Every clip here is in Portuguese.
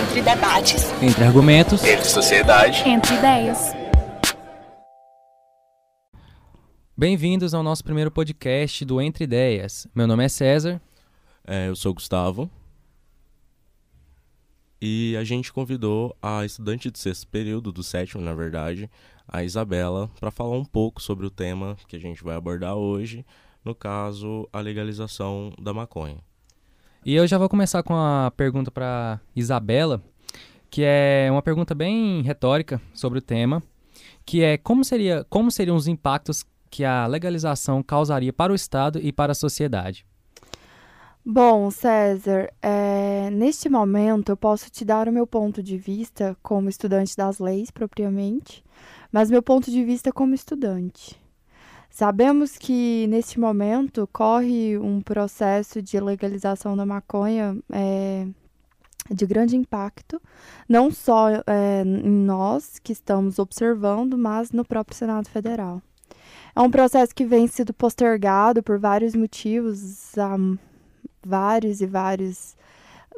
Entre debates. Entre argumentos. Entre sociedade. Entre ideias. Bem-vindos ao nosso primeiro podcast do Entre Ideias. Meu nome é César. É, eu sou Gustavo. E a gente convidou a estudante do sexto período, do sétimo, na verdade, a Isabela, para falar um pouco sobre o tema que a gente vai abordar hoje, no caso, a legalização da maconha. E eu já vou começar com a pergunta para Isabela, que é uma pergunta bem retórica sobre o tema, que é como seria, como seriam os impactos que a legalização causaria para o Estado e para a sociedade? Bom, César, é, neste momento eu posso te dar o meu ponto de vista como estudante das leis, propriamente, mas meu ponto de vista como estudante. Sabemos que neste momento corre um processo de legalização da maconha é, de grande impacto, não só é, em nós que estamos observando, mas no próprio Senado Federal. É um processo que vem sido postergado por vários motivos há vários e vários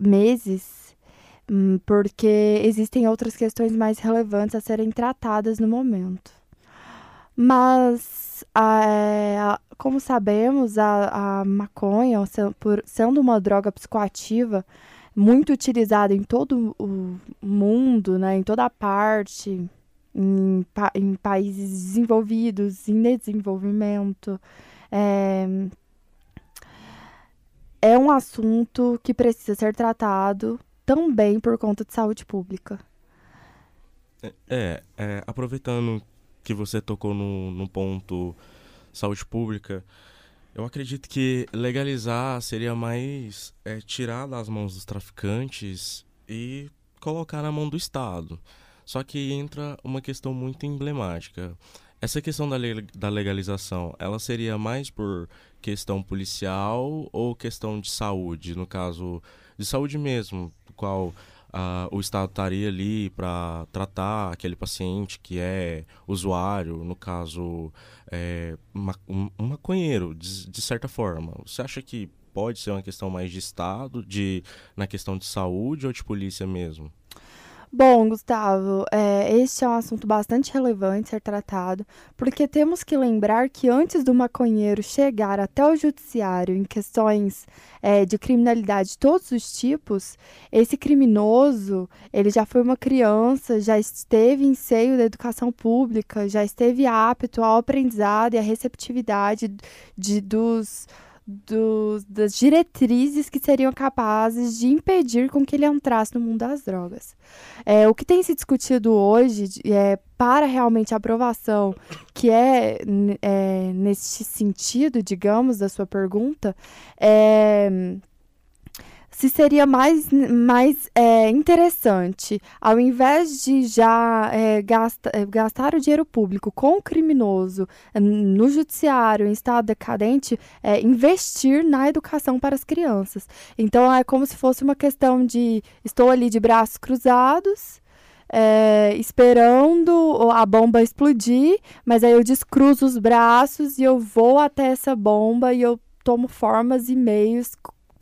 meses, hum, porque existem outras questões mais relevantes a serem tratadas no momento. Mas, a, como sabemos, a, a maconha, por, sendo uma droga psicoativa muito utilizada em todo o mundo, né, em toda a parte, em, em países desenvolvidos, em desenvolvimento, é, é um assunto que precisa ser tratado também por conta de saúde pública. É, é aproveitando que você tocou no, no ponto saúde pública, eu acredito que legalizar seria mais é, tirar das mãos dos traficantes e colocar na mão do Estado. Só que entra uma questão muito emblemática. Essa questão da, da legalização, ela seria mais por questão policial ou questão de saúde? No caso, de saúde mesmo, qual uh, o Estado estaria ali para tratar aquele paciente que é usuário, no caso, é, um, um maconheiro, de, de certa forma. Você acha que pode ser uma questão mais de Estado, de, na questão de saúde ou de polícia mesmo? Bom, Gustavo, é, este é um assunto bastante relevante ser tratado, porque temos que lembrar que antes do maconheiro chegar até o judiciário em questões é, de criminalidade de todos os tipos, esse criminoso ele já foi uma criança, já esteve em seio da educação pública, já esteve apto ao aprendizado e à receptividade de, dos dos, das diretrizes que seriam capazes de impedir com que ele entrasse no mundo das drogas. É, o que tem se discutido hoje é, para realmente a aprovação, que é, é nesse sentido, digamos, da sua pergunta, é se seria mais, mais é, interessante, ao invés de já é, é, gastar o dinheiro público com o criminoso é, no judiciário, em estado decadente, é, investir na educação para as crianças. Então é como se fosse uma questão de estou ali de braços cruzados. É, esperando a bomba explodir, mas aí eu descruzo os braços e eu vou até essa bomba e eu tomo formas e meios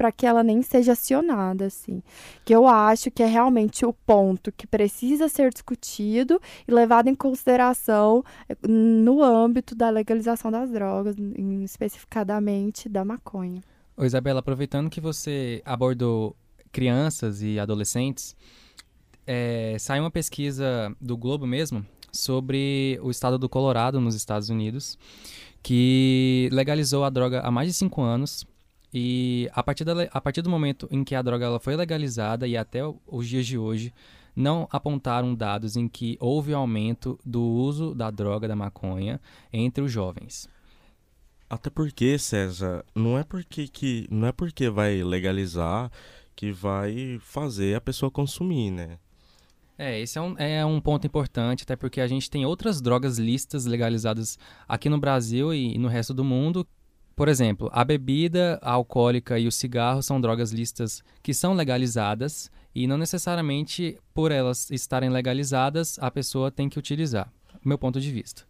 para que ela nem seja acionada, assim. Que eu acho que é realmente o ponto que precisa ser discutido e levado em consideração eh, no âmbito da legalização das drogas, especificadamente da maconha. Ô Isabela, aproveitando que você abordou crianças e adolescentes, é, saiu uma pesquisa do Globo mesmo sobre o estado do Colorado, nos Estados Unidos, que legalizou a droga há mais de cinco anos e a partir, da, a partir do momento em que a droga ela foi legalizada e até os dias de hoje, não apontaram dados em que houve aumento do uso da droga da maconha entre os jovens. Até porque, César, não é porque que não é porque vai legalizar que vai fazer a pessoa consumir, né? É, esse é um, é um ponto importante, até porque a gente tem outras drogas listas legalizadas aqui no Brasil e no resto do mundo por exemplo, a bebida alcoólica e o cigarro são drogas listas que são legalizadas e não necessariamente por elas estarem legalizadas a pessoa tem que utilizar. Meu ponto de vista.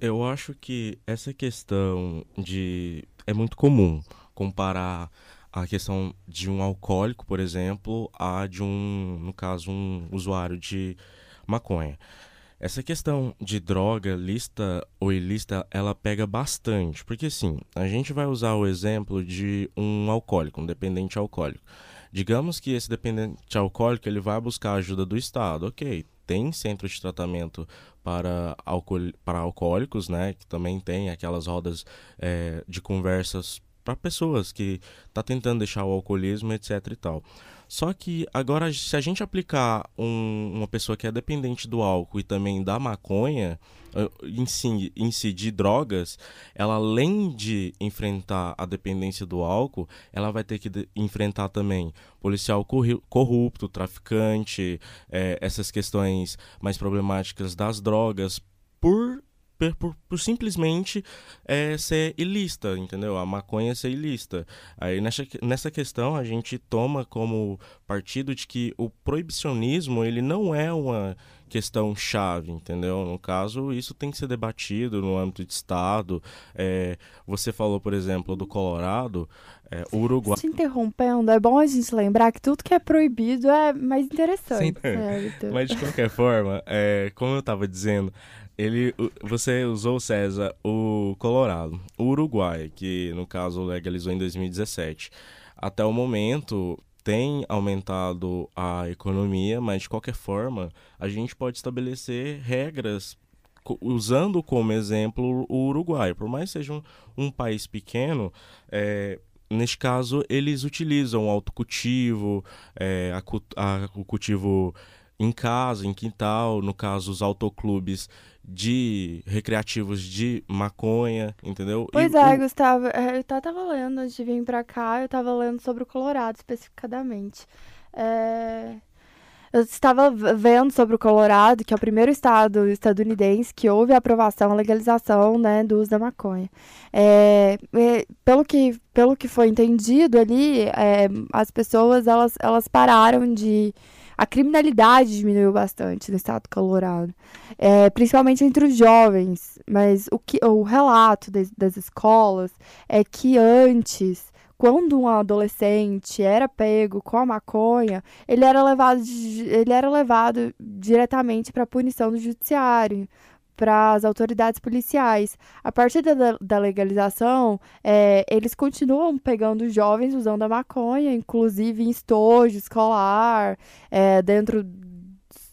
Eu acho que essa questão de é muito comum comparar a questão de um alcoólico, por exemplo, a de um, no caso, um usuário de maconha. Essa questão de droga lista ou ilícita, ela pega bastante, porque assim, a gente vai usar o exemplo de um alcoólico, um dependente alcoólico. Digamos que esse dependente alcoólico ele vai buscar ajuda do Estado, ok? Tem centro de tratamento para, para alcoólicos, né? Que também tem aquelas rodas é, de conversas para pessoas que tá tentando deixar o alcoolismo, etc e tal. Só que agora, se a gente aplicar um, uma pessoa que é dependente do álcool e também da maconha, eh, em si, em si de drogas, ela além de enfrentar a dependência do álcool, ela vai ter que enfrentar também policial corrupto, traficante, é, essas questões mais problemáticas das drogas, por por, por, simplesmente é, ser ilícita, entendeu? A maconha ser ilícita. Aí nessa, nessa questão a gente toma como partido de que o proibicionismo ele não é uma questão chave, entendeu? No caso, isso tem que ser debatido no âmbito de Estado. É, você falou, por exemplo, do Colorado, é, Uruguai. Se interrompendo, é bom a gente lembrar que tudo que é proibido é mais interessante. Sim. Mas de qualquer forma, é, como eu estava dizendo, ele, você usou, César, o Colorado, o Uruguai, que no caso legalizou em 2017. Até o momento tem aumentado a economia, mas de qualquer forma a gente pode estabelecer regras usando como exemplo o Uruguai. Por mais que seja um, um país pequeno, é, neste caso eles utilizam o autocultivo, é, a, a, o cultivo em casa, em quintal, no caso os autoclubes de recreativos de maconha, entendeu? Pois e, é, o... Gustavo, é, eu tava lendo antes de vir pra cá, eu tava lendo sobre o Colorado especificadamente. É... Eu estava vendo sobre o Colorado, que é o primeiro estado estadunidense que houve a aprovação, a legalização né, do uso da maconha. É, é, pelo, que, pelo que foi entendido ali, é, as pessoas elas, elas pararam de a criminalidade diminuiu bastante no estado do Colorado, é, principalmente entre os jovens. Mas o, que, o relato de, das escolas é que antes, quando um adolescente era pego com a maconha, ele era levado, ele era levado diretamente para a punição do judiciário para as autoridades policiais. A partir da, da legalização, é, eles continuam pegando jovens usando a maconha, inclusive em estojo escolar, é, dentro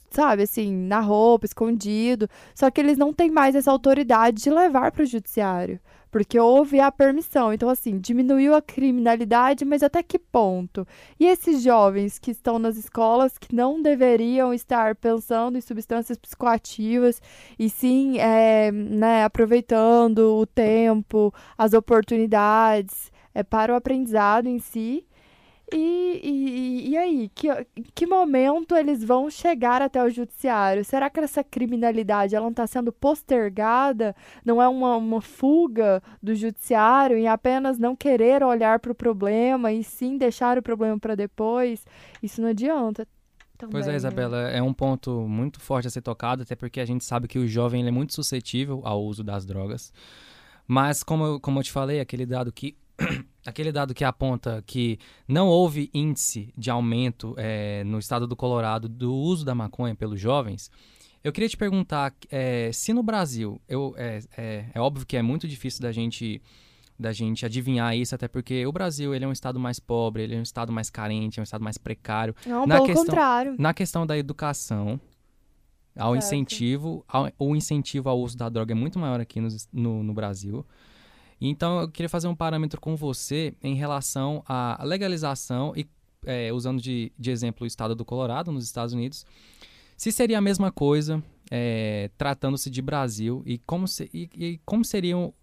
sabe, assim, na roupa, escondido. Só que eles não têm mais essa autoridade de levar para o judiciário porque houve a permissão. Então, assim, diminuiu a criminalidade, mas até que ponto? E esses jovens que estão nas escolas que não deveriam estar pensando em substâncias psicoativas e sim é, né, aproveitando o tempo, as oportunidades é, para o aprendizado em si e, e, e aí, que, que momento eles vão chegar até o judiciário? Será que essa criminalidade ela não está sendo postergada? Não é uma, uma fuga do judiciário em apenas não querer olhar para o problema e sim deixar o problema para depois? Isso não adianta. Também, pois é, né? Isabela, é um ponto muito forte a ser tocado, até porque a gente sabe que o jovem é muito suscetível ao uso das drogas. Mas, como eu, como eu te falei, aquele dado que aquele dado que aponta que não houve índice de aumento é, no estado do Colorado do uso da maconha pelos jovens, eu queria te perguntar é, se no Brasil, eu, é, é, óbvio que é muito difícil da gente, da gente adivinhar isso, até porque o Brasil ele é um estado mais pobre, ele é um estado mais carente, é um estado mais precário. Não, na pelo questão, contrário. Na questão da educação, ao certo. incentivo, ao, o incentivo ao uso da droga é muito maior aqui no, no, no Brasil. Então, eu queria fazer um parâmetro com você em relação à legalização e é, usando de, de exemplo o estado do Colorado, nos Estados Unidos, se seria a mesma coisa é, tratando-se de Brasil e como, se, e, e como seriam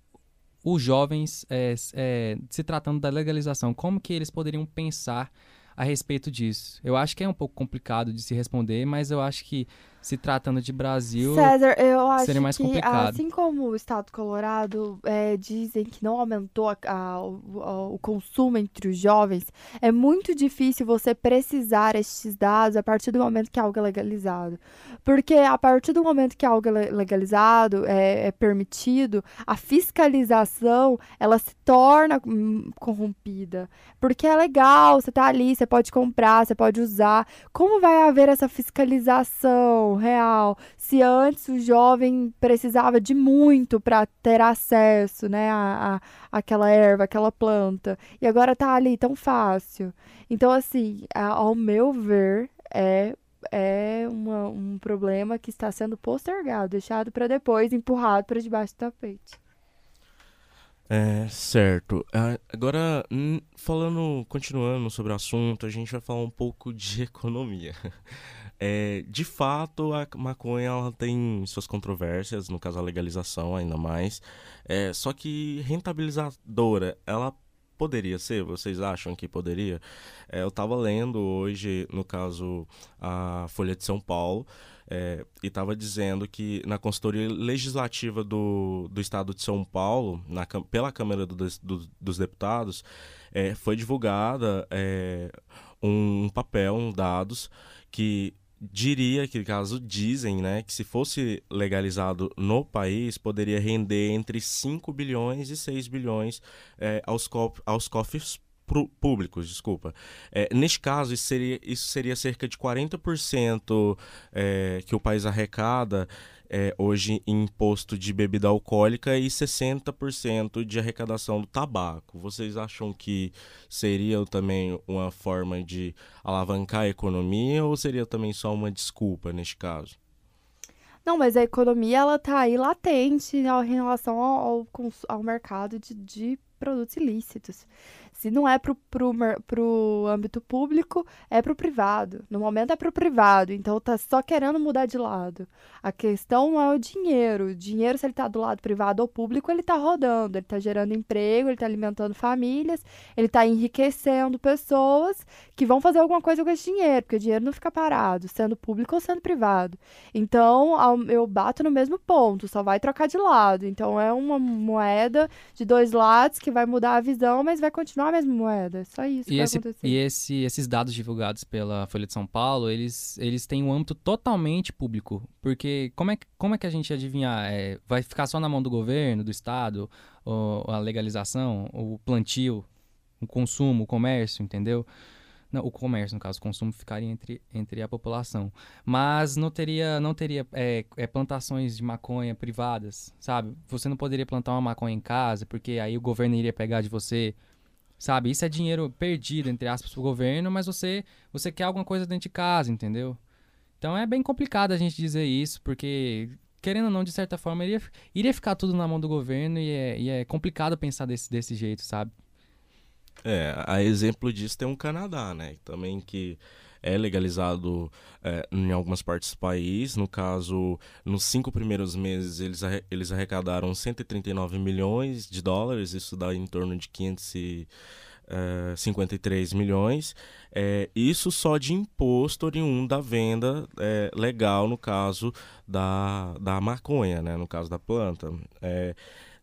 os jovens é, é, se tratando da legalização, como que eles poderiam pensar a respeito disso? Eu acho que é um pouco complicado de se responder, mas eu acho que se tratando de Brasil, César, eu acho seria mais que, complicado. assim como o Estado do Colorado é, dizem que não aumentou a- a- o, o consumo entre os jovens, é muito difícil você precisar estes dados a partir do momento que algo é legalizado. Porque a partir do momento que algo é le- legalizado, é, é permitido, a fiscalização, ela se torna hum, corrompida. Porque é legal, você tá ali, você pode comprar, você pode usar. Como vai haver essa fiscalização real se antes o jovem precisava de muito para ter acesso, né, a, a- àquela erva, àquela planta, e agora tá ali tão fácil? Então, assim, ao meu ver, é é uma- um problema que está sendo postergado, deixado para depois, empurrado para debaixo do tapete. É, certo. Agora, falando, continuando sobre o assunto, a gente vai falar um pouco de economia. É, de fato, a maconha ela tem suas controvérsias, no caso a legalização ainda mais. É, só que rentabilizadora, ela poderia ser? Vocês acham que poderia? É, eu estava lendo hoje, no caso, a Folha de São Paulo, é, e estava dizendo que na consultoria legislativa do, do estado de São Paulo, na, pela Câmara do- dos- do- dos Deputados, é, foi divulgada é, um papel, um dados, que diria que, caso dizem, né, que se fosse legalizado no país, poderia render entre 5 bilhões e 6 bilhões é, aos, co aos cofres públicos, desculpa. É, neste caso, isso seria, isso seria cerca de 40% é, que o país arrecada é, hoje em imposto de bebida alcoólica e 60% de arrecadação do tabaco. Vocês acham que seria também uma forma de alavancar a economia ou seria também só uma desculpa neste caso? Não, mas a economia ela tá aí latente em relação ao, ao, ao mercado de, de produtos ilícitos. Se não é pro, pro, pro âmbito público, é pro privado. No momento é pro privado, então tá só querendo mudar de lado. A questão é o dinheiro. O dinheiro, se ele tá do lado privado ou público, ele tá rodando, ele tá gerando emprego, ele tá alimentando famílias, ele tá enriquecendo pessoas que vão fazer alguma coisa com esse dinheiro, porque o dinheiro não fica parado, sendo público ou sendo privado. Então, eu bato no mesmo ponto, só vai trocar de lado. Então, é uma moeda de dois lados que vai mudar a visão, mas vai continuar a mesma moeda. Só isso que E, vai esse, acontecer. e esse, esses dados divulgados pela Folha de São Paulo, eles, eles têm um âmbito totalmente público. Porque como é, que- como é que a gente adivinhar? É, vai ficar só na mão do governo, do Estado, ou a legalização, o plantio, o consumo, o comércio, entendeu? Não, o comércio, no caso, o consumo ficaria entre, entre a população. Mas não teria, não teria é, é, plantações de maconha privadas, sabe? Você não poderia plantar uma maconha em casa, porque aí o governo iria pegar de você Sabe? Isso é dinheiro perdido, entre aspas, pro governo, mas você, você quer alguma coisa dentro de casa, entendeu? Então é bem complicado a gente dizer isso, porque, querendo ou não, de certa forma, iria, iria ficar tudo na mão do governo e é, e é complicado pensar desse, desse jeito, sabe? É, a exemplo disso tem o Canadá, né? Também que é legalizado é, em algumas partes do país. No caso, nos cinco primeiros meses, eles, eles arrecadaram 139 milhões de dólares, isso dá em torno de 553 milhões. É, isso só de imposto oriundo da venda é, legal, no caso da, da maconha, né? No caso da planta. É,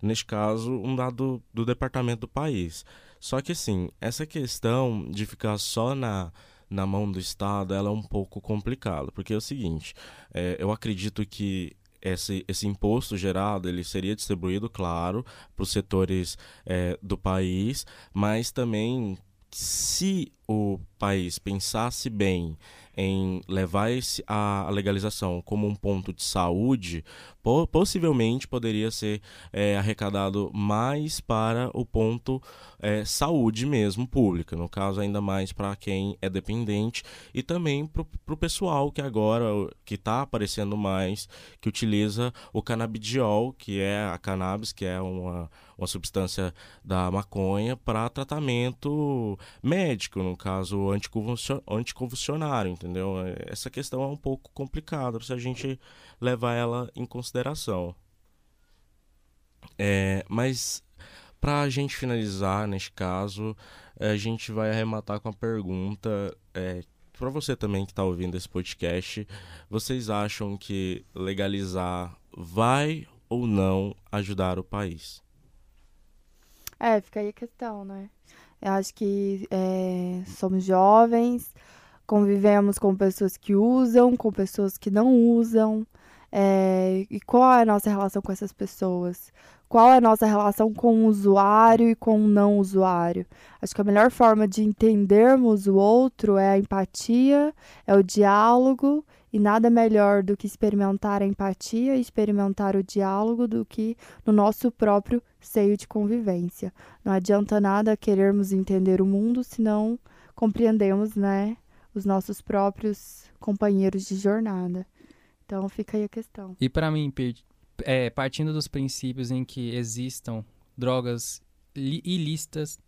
neste caso, um dado do departamento do país. Só que assim, essa questão de ficar só na, na mão do Estado, ela é um pouco complicada, porque é o seguinte, é, eu acredito que esse, esse imposto gerado ele seria distribuído, claro, para os setores é, do país, mas também se o país pensasse bem em levar esse, a, legalização como um ponto de saúde, po- possivelmente poderia ser é, arrecadado mais para o ponto é, saúde mesmo pública, no caso ainda mais para quem é dependente e também para o pessoal que agora que está aparecendo mais que utiliza o canabidiol, que é a cannabis, que é uma, uma substância da maconha para tratamento médico, no caso anticonvulsio- anticonvulsionário, entendeu? Essa questão é um pouco complicada se a gente levar ela em consideração. É, mas para a gente finalizar neste caso, a gente vai arrematar com a pergunta: é, para você também que está ouvindo esse podcast, vocês acham que legalizar vai ou não ajudar o país? É, fica aí a questão, né? Eu acho que é, somos jovens, convivemos com pessoas que usam, com pessoas que não usam. É, e qual é a nossa relação com essas pessoas? Qual é a nossa relação com o usuário e com o não usuário? Acho que a melhor forma de entendermos o outro é a empatia, é o diálogo, e nada melhor do que experimentar a empatia e experimentar o diálogo do que no nosso próprio seio de convivência. Não adianta nada querermos entender o mundo se não compreendemos, né, os nossos próprios companheiros de jornada. Então fica aí a questão. E para mim, é, partindo dos princípios em que existam drogas ilícitas,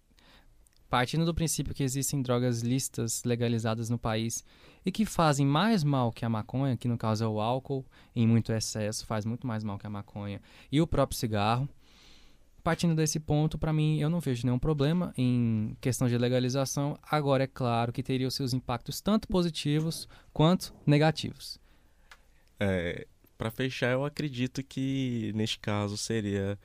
partindo do princípio que existem drogas listas legalizadas no país e que fazem mais mal que a maconha, que no caso é o álcool, em muito excesso, faz muito mais mal que a maconha, e o próprio cigarro. Partindo desse ponto, para mim, eu não vejo nenhum problema em questão de legalização. Agora, é claro que teria os seus impactos tanto positivos quanto negativos. É, para fechar, eu acredito que neste caso seria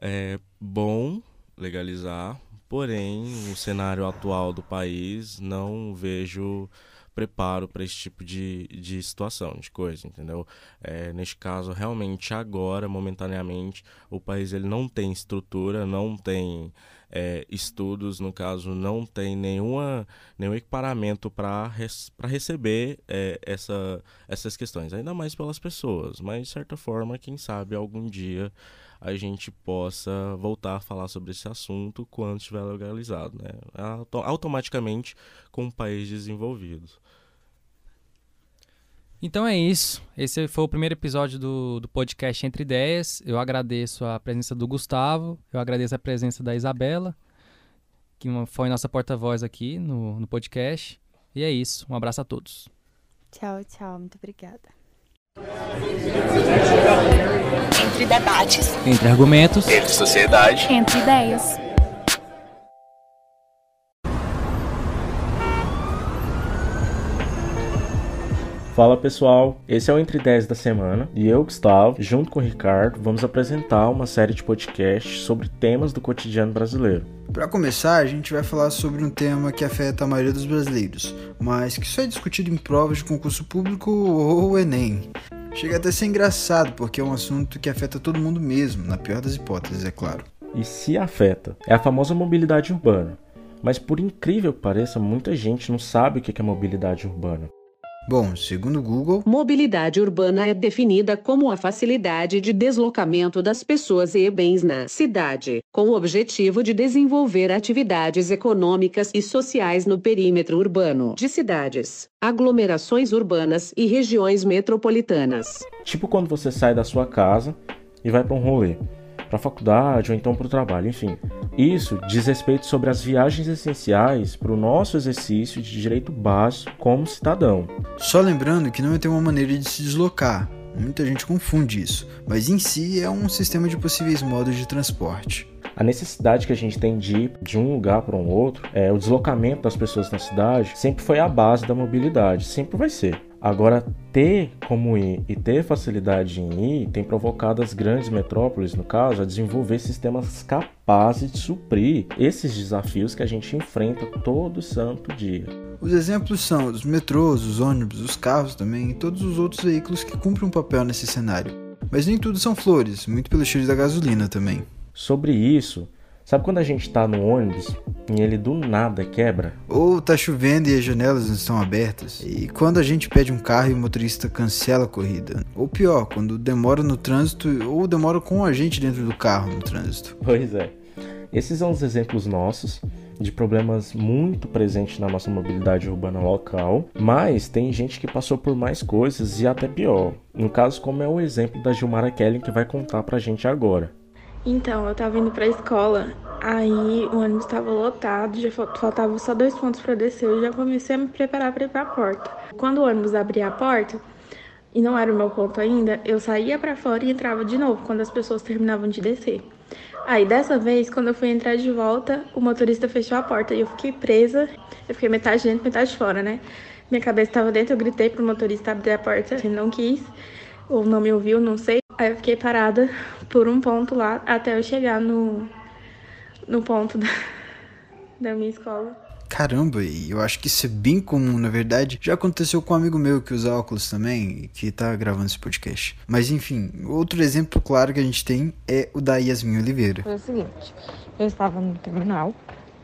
é, bom legalizar, porém, no cenário atual do país, não vejo preparo para esse tipo de, de situação, de coisa, entendeu? É, neste caso, realmente, agora, momentaneamente, o país ele não tem estrutura, não tem é, estudos, no caso, não tem nenhuma, nenhum equiparamento para res, receber é, essa, essas questões, ainda mais pelas pessoas, mas de certa forma, quem sabe algum dia a gente possa voltar a falar sobre esse assunto quando estiver legalizado, né? automaticamente com o país desenvolvido. Então é isso. Esse foi o primeiro episódio do, do podcast Entre Ideias. Eu agradeço a presença do Gustavo, eu agradeço a presença da Isabela, que foi nossa porta-voz aqui no, no podcast. E é isso. Um abraço a todos. Tchau, tchau. Muito obrigada. Entre debates. Entre argumentos. Entre sociedade. Entre ideias. Fala pessoal, esse é o Entre 10 da semana e eu, Gustavo, junto com o Ricardo, vamos apresentar uma série de podcasts sobre temas do cotidiano brasileiro. Para começar, a gente vai falar sobre um tema que afeta a maioria dos brasileiros, mas que só é discutido em provas de concurso público ou Enem. Chega até a ser engraçado, porque é um assunto que afeta todo mundo mesmo, na pior das hipóteses, é claro. E se afeta, é a famosa mobilidade urbana. Mas por incrível que pareça, muita gente não sabe o que é mobilidade urbana. Bom, segundo o Google, mobilidade urbana é definida como a facilidade de deslocamento das pessoas e bens na cidade, com o objetivo de desenvolver atividades econômicas e sociais no perímetro urbano de cidades, aglomerações urbanas e regiões metropolitanas. Tipo quando você sai da sua casa e vai para um rolê para a faculdade ou então para o trabalho, enfim. Isso diz respeito sobre as viagens essenciais para o nosso exercício de direito básico como cidadão. Só lembrando que não é ter uma maneira de se deslocar, muita gente confunde isso, mas em si é um sistema de possíveis modos de transporte. A necessidade que a gente tem de ir de um lugar para um outro, é, o deslocamento das pessoas na cidade, sempre foi a base da mobilidade, sempre vai ser. Agora, ter como ir e ter facilidade em ir tem provocado as grandes metrópoles, no caso, a desenvolver sistemas capazes de suprir esses desafios que a gente enfrenta todo santo dia. Os exemplos são os metrôs, os ônibus, os carros também e todos os outros veículos que cumprem um papel nesse cenário. Mas nem tudo são flores, muito pelo cheiro da gasolina também. Sobre isso, Sabe quando a gente tá no ônibus e ele do nada quebra? Ou tá chovendo e as janelas não estão abertas. E quando a gente pede um carro e o motorista cancela a corrida. Ou pior, quando demora no trânsito ou demora com a gente dentro do carro no trânsito. Pois é. Esses são os exemplos nossos de problemas muito presentes na nossa mobilidade urbana local, mas tem gente que passou por mais coisas e até pior. No caso, como é o exemplo da Gilmara Kelly que vai contar pra gente agora. Então, eu tava indo pra escola, aí o ônibus tava lotado, já faltava só dois pontos para descer, eu já comecei a me preparar para ir pra porta. Quando o ônibus abria a porta, e não era o meu ponto ainda, eu saía para fora e entrava de novo quando as pessoas terminavam de descer. Aí dessa vez, quando eu fui entrar de volta, o motorista fechou a porta e eu fiquei presa. Eu fiquei metade dentro, metade fora, né? Minha cabeça estava dentro, eu gritei pro motorista abrir a porta, ele não quis, ou não me ouviu, não sei. Aí eu fiquei parada por um ponto lá até eu chegar no, no ponto da, da minha escola. Caramba, e eu acho que isso é bem comum, na verdade. Já aconteceu com um amigo meu que usa óculos também, que tá gravando esse podcast. Mas enfim, outro exemplo claro que a gente tem é o da Yasmin Oliveira. Foi o seguinte, eu estava no terminal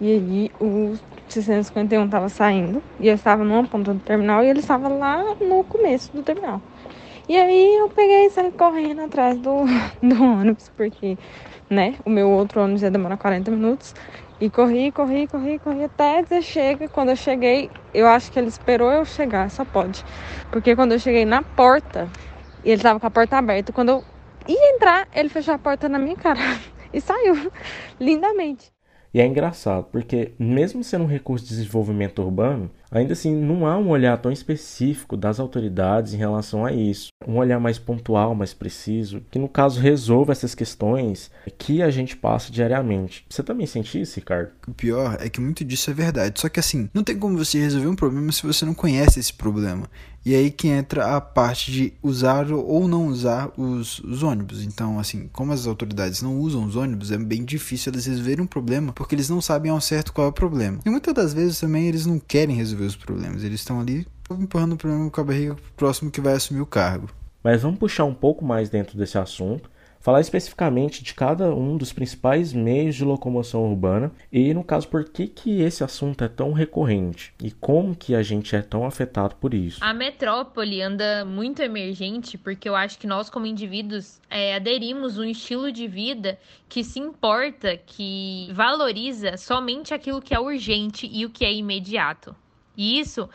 e aí o 651 estava saindo e eu estava numa ponta do terminal e ele estava lá no começo do terminal. E aí eu peguei e saí correndo atrás do, do ônibus, porque, né, o meu outro ônibus ia demorar 40 minutos. E corri, corri, corri, corri até dizer chega. Quando eu cheguei, eu acho que ele esperou eu chegar, só pode. Porque quando eu cheguei na porta, ele tava com a porta aberta, quando eu ia entrar, ele fechou a porta na minha cara e saiu lindamente. E é engraçado, porque mesmo sendo um recurso de desenvolvimento urbano, ainda assim não há um olhar tão específico das autoridades em relação a isso. Um olhar mais pontual, mais preciso, que no caso resolva essas questões que a gente passa diariamente. Você também sente isso, Ricardo? O pior é que muito disso é verdade. Só que assim, não tem como você resolver um problema se você não conhece esse problema. E aí que entra a parte de usar ou não usar os, os, ônibus. Então, assim, como as autoridades não usam os ônibus, é bem difícil eles resolverem um problema porque eles não sabem ao certo qual é o problema. E muitas das vezes também eles não querem resolver os problemas, eles estão ali empurrando o problema com a barriga pro próximo que vai assumir o cargo. Mas vamos puxar um pouco mais dentro desse assunto falar especificamente de cada um dos principais meios de locomoção urbana e, no caso, por que, que esse assunto é tão recorrente e como que a gente é tão afetado por isso. A metrópole anda muito emergente porque eu acho que nós, como indivíduos, é, aderimos um estilo de vida que se importa, que valoriza somente aquilo que é urgente e o que é imediato. E isso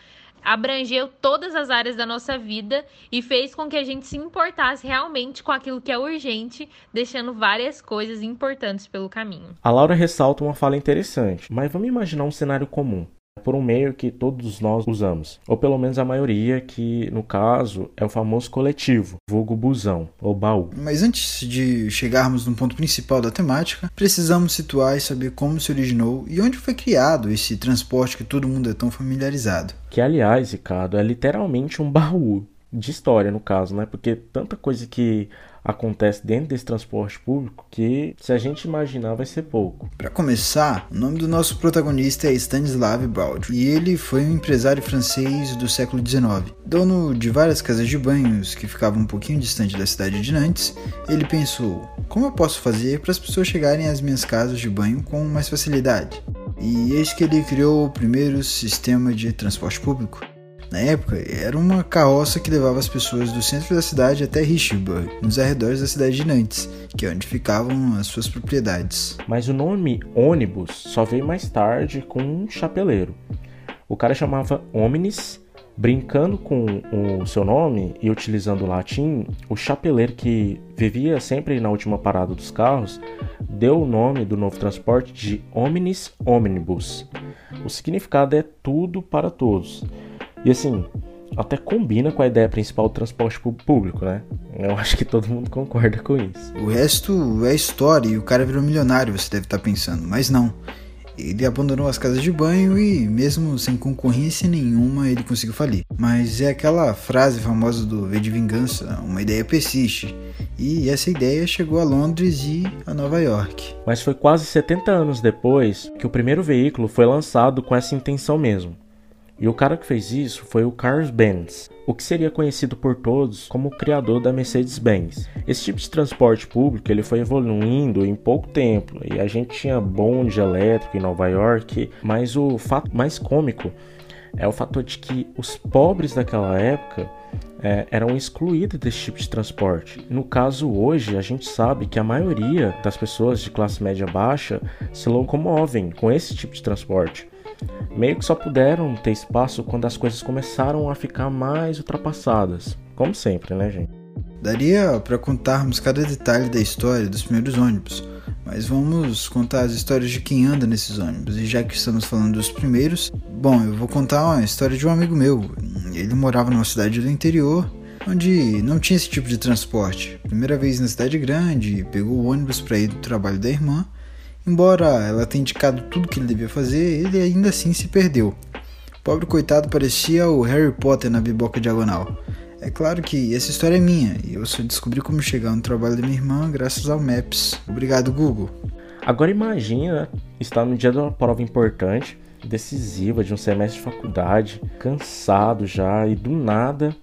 abrangeu todas as áreas da nossa vida e fez com que a gente se importasse realmente com aquilo que é urgente, deixando várias coisas importantes pelo caminho. A Laura ressalta uma fala interessante, mas vamos imaginar um cenário comum por um meio que todos nós usamos, ou pelo menos a maioria, que no caso é o famoso coletivo, vulgo busão ou baú. Mas antes de chegarmos no ponto principal da temática, precisamos situar e saber como se originou e onde foi criado esse transporte que todo mundo é tão familiarizado. Que aliás, Ricardo, é literalmente um baú de história no caso, né? Porque tanta coisa que acontece dentro desse transporte público que se a gente imaginar vai ser pouco. Para começar, o nome do nosso protagonista é Stanislav Baldry e ele foi um empresário francês do século XIX. Dono de várias casas de banhos que ficavam um pouquinho distante da cidade de Nantes, ele pensou: como eu posso fazer para as pessoas chegarem às minhas casas de banho com mais facilidade? E eis que ele criou o primeiro sistema de transporte público. Na época, era uma carroça que levava as pessoas do centro da cidade até Richburg, nos arredores da cidade de Nantes, que é onde ficavam as suas propriedades. Mas o nome ônibus só veio mais tarde com um chapeleiro. O cara chamava Omnis, brincando com o seu nome e utilizando o latim, o chapeleiro que vivia sempre na última parada dos carros deu o nome do novo transporte de Omnis Omnibus. O significado é tudo para todos. E assim, até combina com a ideia principal do transporte público, né? Eu acho que todo mundo concorda com isso. O resto é história e o cara virou milionário, você deve estar pensando, mas não. Ele abandonou as casas de banho e, mesmo sem concorrência nenhuma, ele conseguiu falir. Mas é aquela frase famosa do V de Vingança: uma ideia persiste. E essa ideia chegou a Londres e a Nova York. Mas foi quase 70 anos depois que o primeiro veículo foi lançado com essa intenção mesmo. E o cara que fez isso foi o Carlos Benz, o que seria conhecido por todos como o criador da Mercedes-Benz. Esse tipo de transporte público ele foi evoluindo em pouco tempo e a gente tinha bonde elétrico em Nova York, mas o fato mais cômico é o fator de que os pobres daquela época é, eram excluídos desse tipo de transporte. No caso hoje, a gente sabe que a maioria das pessoas de classe média baixa se locomovem com esse tipo de transporte meio que só puderam ter espaço quando as coisas começaram a ficar mais ultrapassadas. Como sempre, né, gente? Daria para contarmos cada detalhe da história dos primeiros ônibus, mas vamos contar as histórias de quem anda nesses ônibus. E já que estamos falando dos primeiros, bom, eu vou contar uma história de um amigo meu. Ele morava numa cidade do interior onde não tinha esse tipo de transporte. Primeira vez na cidade grande, pegou o ônibus para ir do trabalho da irmã. Embora ela tenha indicado tudo que ele devia fazer, ele ainda assim se perdeu. O pobre coitado parecia o Harry Potter na biboca diagonal. É claro que essa história é minha e eu só descobri como chegar no trabalho da minha irmã graças ao Maps. Obrigado, Google. Agora imagina estar no dia de uma prova importante, decisiva de um semestre de faculdade, cansado já e do nada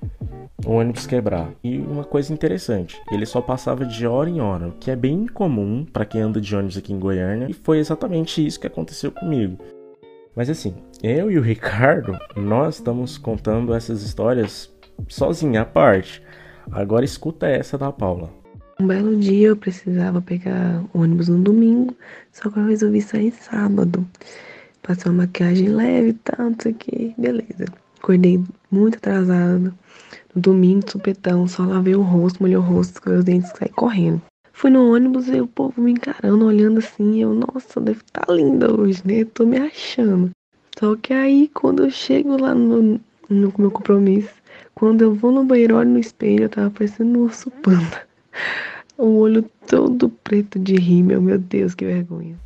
o ônibus quebrar. E uma coisa interessante, ele só passava de hora em hora, o que é bem incomum para quem anda de ônibus aqui em Goiânia, e foi exatamente isso que aconteceu comigo. Mas assim, eu e o Ricardo, nós estamos contando essas histórias sozinha à parte. Agora escuta essa da Paula. Um belo dia eu precisava pegar ônibus no domingo, só que eu resolvi sair sábado. Passei uma maquiagem leve e tal, não sei o que, beleza. Acordei muito atrasada. No domingo, supetão, só lavei o rosto, molhei o rosto, com os dentes e saí correndo. Fui no ônibus e o povo me encarando, olhando assim. Eu, nossa, deve estar tá linda hoje, né? Tô me achando. Só que aí, quando eu chego lá no, no meu compromisso, quando eu vou no banheiro, olho no espelho, eu tava parecendo um urso panda. O olho todo preto de rímel, meu Deus, que vergonha.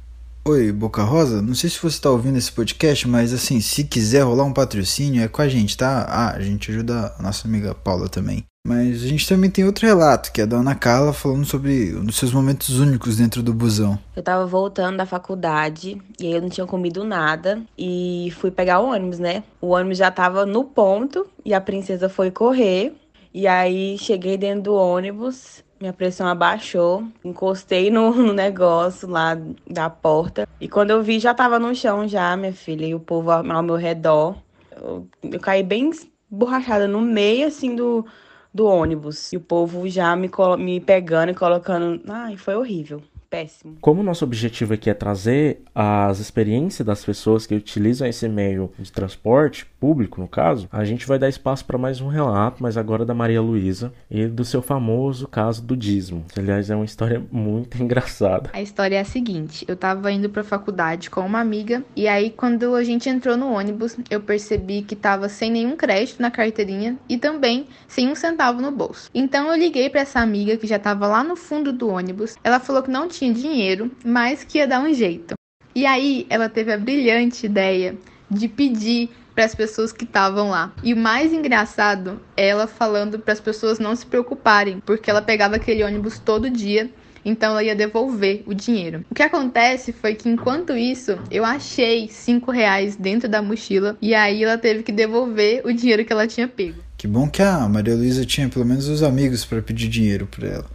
Oi, Boca Rosa, não sei se você está ouvindo esse podcast, mas assim, se quiser rolar um patrocínio, é com a gente, tá? Ah, a gente ajuda a nossa amiga Paula também. Mas a gente também tem outro relato, que é da Ana Carla falando sobre um dos seus momentos únicos dentro do busão. Eu tava voltando da faculdade e aí eu não tinha comido nada e fui pegar o ônibus, né? O ônibus já tava no ponto e a princesa foi correr. E aí cheguei dentro do ônibus minha pressão abaixou, encostei no, no, negócio lá da porta. E quando eu vi, já tava no chão já, minha filha, e o povo ao, meu redor. Eu, eu, caí bem borrachada no meio, assim, do, do ônibus. E o povo já me, me pegando e colocando... Ai, foi horrível péssimo. Como o nosso objetivo aqui é trazer as experiências das pessoas que utilizam esse meio de transporte público, no caso, a gente vai dar espaço para mais um relato, mas agora da Maria Luísa e do seu famoso caso do dízimo. Aliás, é uma história muito engraçada. A história é a seguinte: eu tava indo pra faculdade com uma amiga, e aí quando a gente entrou no ônibus, eu percebi que tava sem nenhum crédito na carteirinha e também sem um centavo no bolso. Então eu liguei para essa amiga que já tava lá no fundo do ônibus. Ela falou que não tinha tinha dinheiro, mas que ia dar um jeito. E aí ela teve a brilhante ideia de pedir para as pessoas que estavam lá. E o mais engraçado ela falando para as pessoas não se preocuparem, porque ela pegava aquele ônibus todo dia, então ela ia devolver o dinheiro. O que acontece foi que enquanto isso eu achei cinco reais dentro da mochila e aí ela teve que devolver o dinheiro que ela tinha pego. Que bom que a Maria Luísa tinha pelo menos os amigos para pedir dinheiro para ela.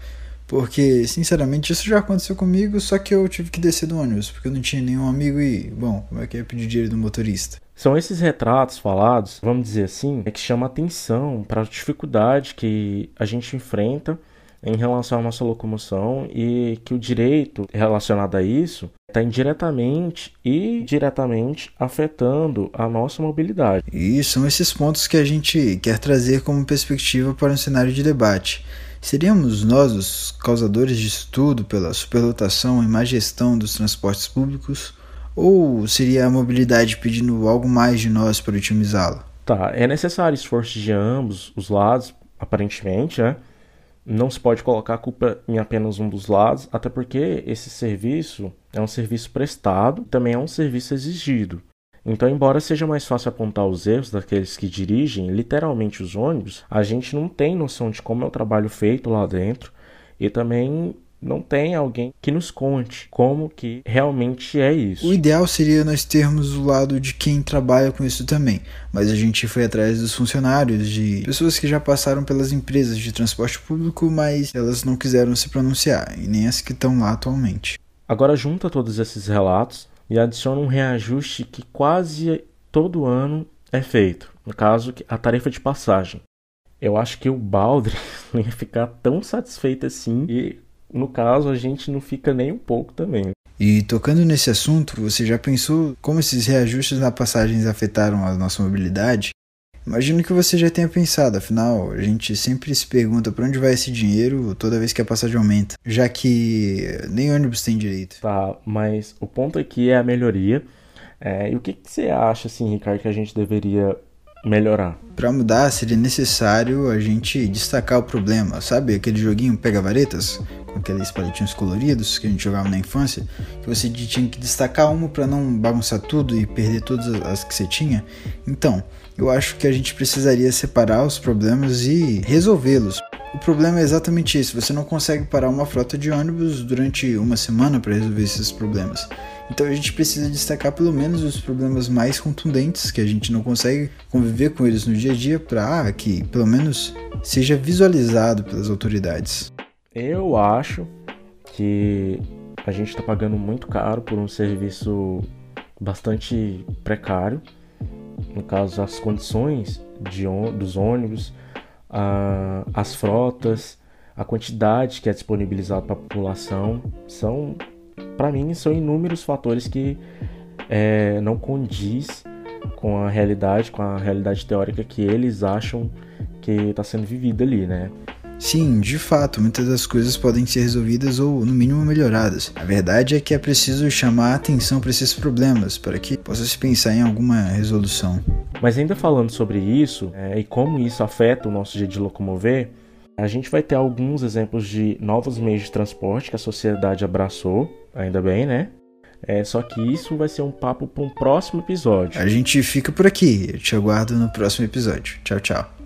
Porque, sinceramente, isso já aconteceu comigo, só que eu tive que descer do ônibus, porque eu não tinha nenhum amigo e, bom, como é que ia pedir dinheiro do motorista? São esses retratos falados, vamos dizer assim, é que chama atenção para a dificuldade que a gente enfrenta em relação à nossa locomoção e que o direito relacionado a isso está indiretamente e diretamente afetando a nossa mobilidade. E são esses pontos que a gente quer trazer como perspectiva para um cenário de debate. Seríamos nós os causadores disso tudo pela superlotação e má gestão dos transportes públicos? Ou seria a mobilidade pedindo algo mais de nós para otimizá-la? Tá, é necessário esforço de ambos os lados, aparentemente, né? Não se pode colocar a culpa em apenas um dos lados, até porque esse serviço é um serviço prestado, também é um serviço exigido. Então, embora seja mais fácil apontar os erros daqueles que dirigem literalmente os ônibus, a gente não tem noção de como é o trabalho feito lá dentro e também não tem alguém que nos conte como que realmente é isso. O ideal seria nós termos o lado de quem trabalha com isso também, mas a gente foi atrás dos funcionários, de pessoas que já passaram pelas empresas de transporte público, mas elas não quiseram se pronunciar, e nem as que estão lá atualmente. Agora junta todos esses relatos e adiciona um reajuste que quase todo ano é feito, no caso, a tarifa de passagem. Eu acho que o Baldry não ia ficar tão satisfeito assim e, no caso, a gente não fica nem um pouco também. E tocando nesse assunto, você já pensou como esses reajustes na passagens afetaram a nossa mobilidade? Imagino que você já tenha pensado, afinal, a gente sempre se pergunta para onde vai esse dinheiro toda vez que a passagem aumenta, já que nem ônibus tem direito. Tá, mas o ponto aqui é a melhoria. É, e o que, que você acha, assim, Ricardo, que a gente deveria melhorar? Para mudar, seria necessário a gente destacar o problema. Sabe aquele joguinho Pega Varetas? Com aqueles palitinhos coloridos que a gente jogava na infância? Que você tinha que destacar uma para não bagunçar tudo e perder todas as que você tinha? Então, eu acho que a gente precisaria separar os problemas e resolvê-los. O problema é exatamente isso: você não consegue parar uma frota de ônibus durante uma semana para resolver esses problemas. Então a gente precisa destacar pelo menos os problemas mais contundentes que a gente não consegue conviver com eles no dia a dia para que pelo menos seja visualizado pelas autoridades. Eu acho que a gente está pagando muito caro por um serviço bastante precário. No caso, as condições de, dos ônibus, a, as frotas, a quantidade que é disponibilizada para a população são para mim, são inúmeros fatores que é, não condiz com a realidade, com a realidade teórica que eles acham que está sendo vivida ali, né? Sim, de fato, muitas das coisas podem ser resolvidas ou, no mínimo, melhoradas. A verdade é que é preciso chamar a atenção para esses problemas para que possa se pensar em alguma resolução. Mas ainda falando sobre isso é, e como isso afeta o nosso jeito de locomover, a gente vai ter alguns exemplos de novos meios de transporte que a sociedade abraçou, ainda bem, né? É, só que isso vai ser um papo para um próximo episódio. A gente fica por aqui. Eu te aguardo no próximo episódio. Tchau, tchau.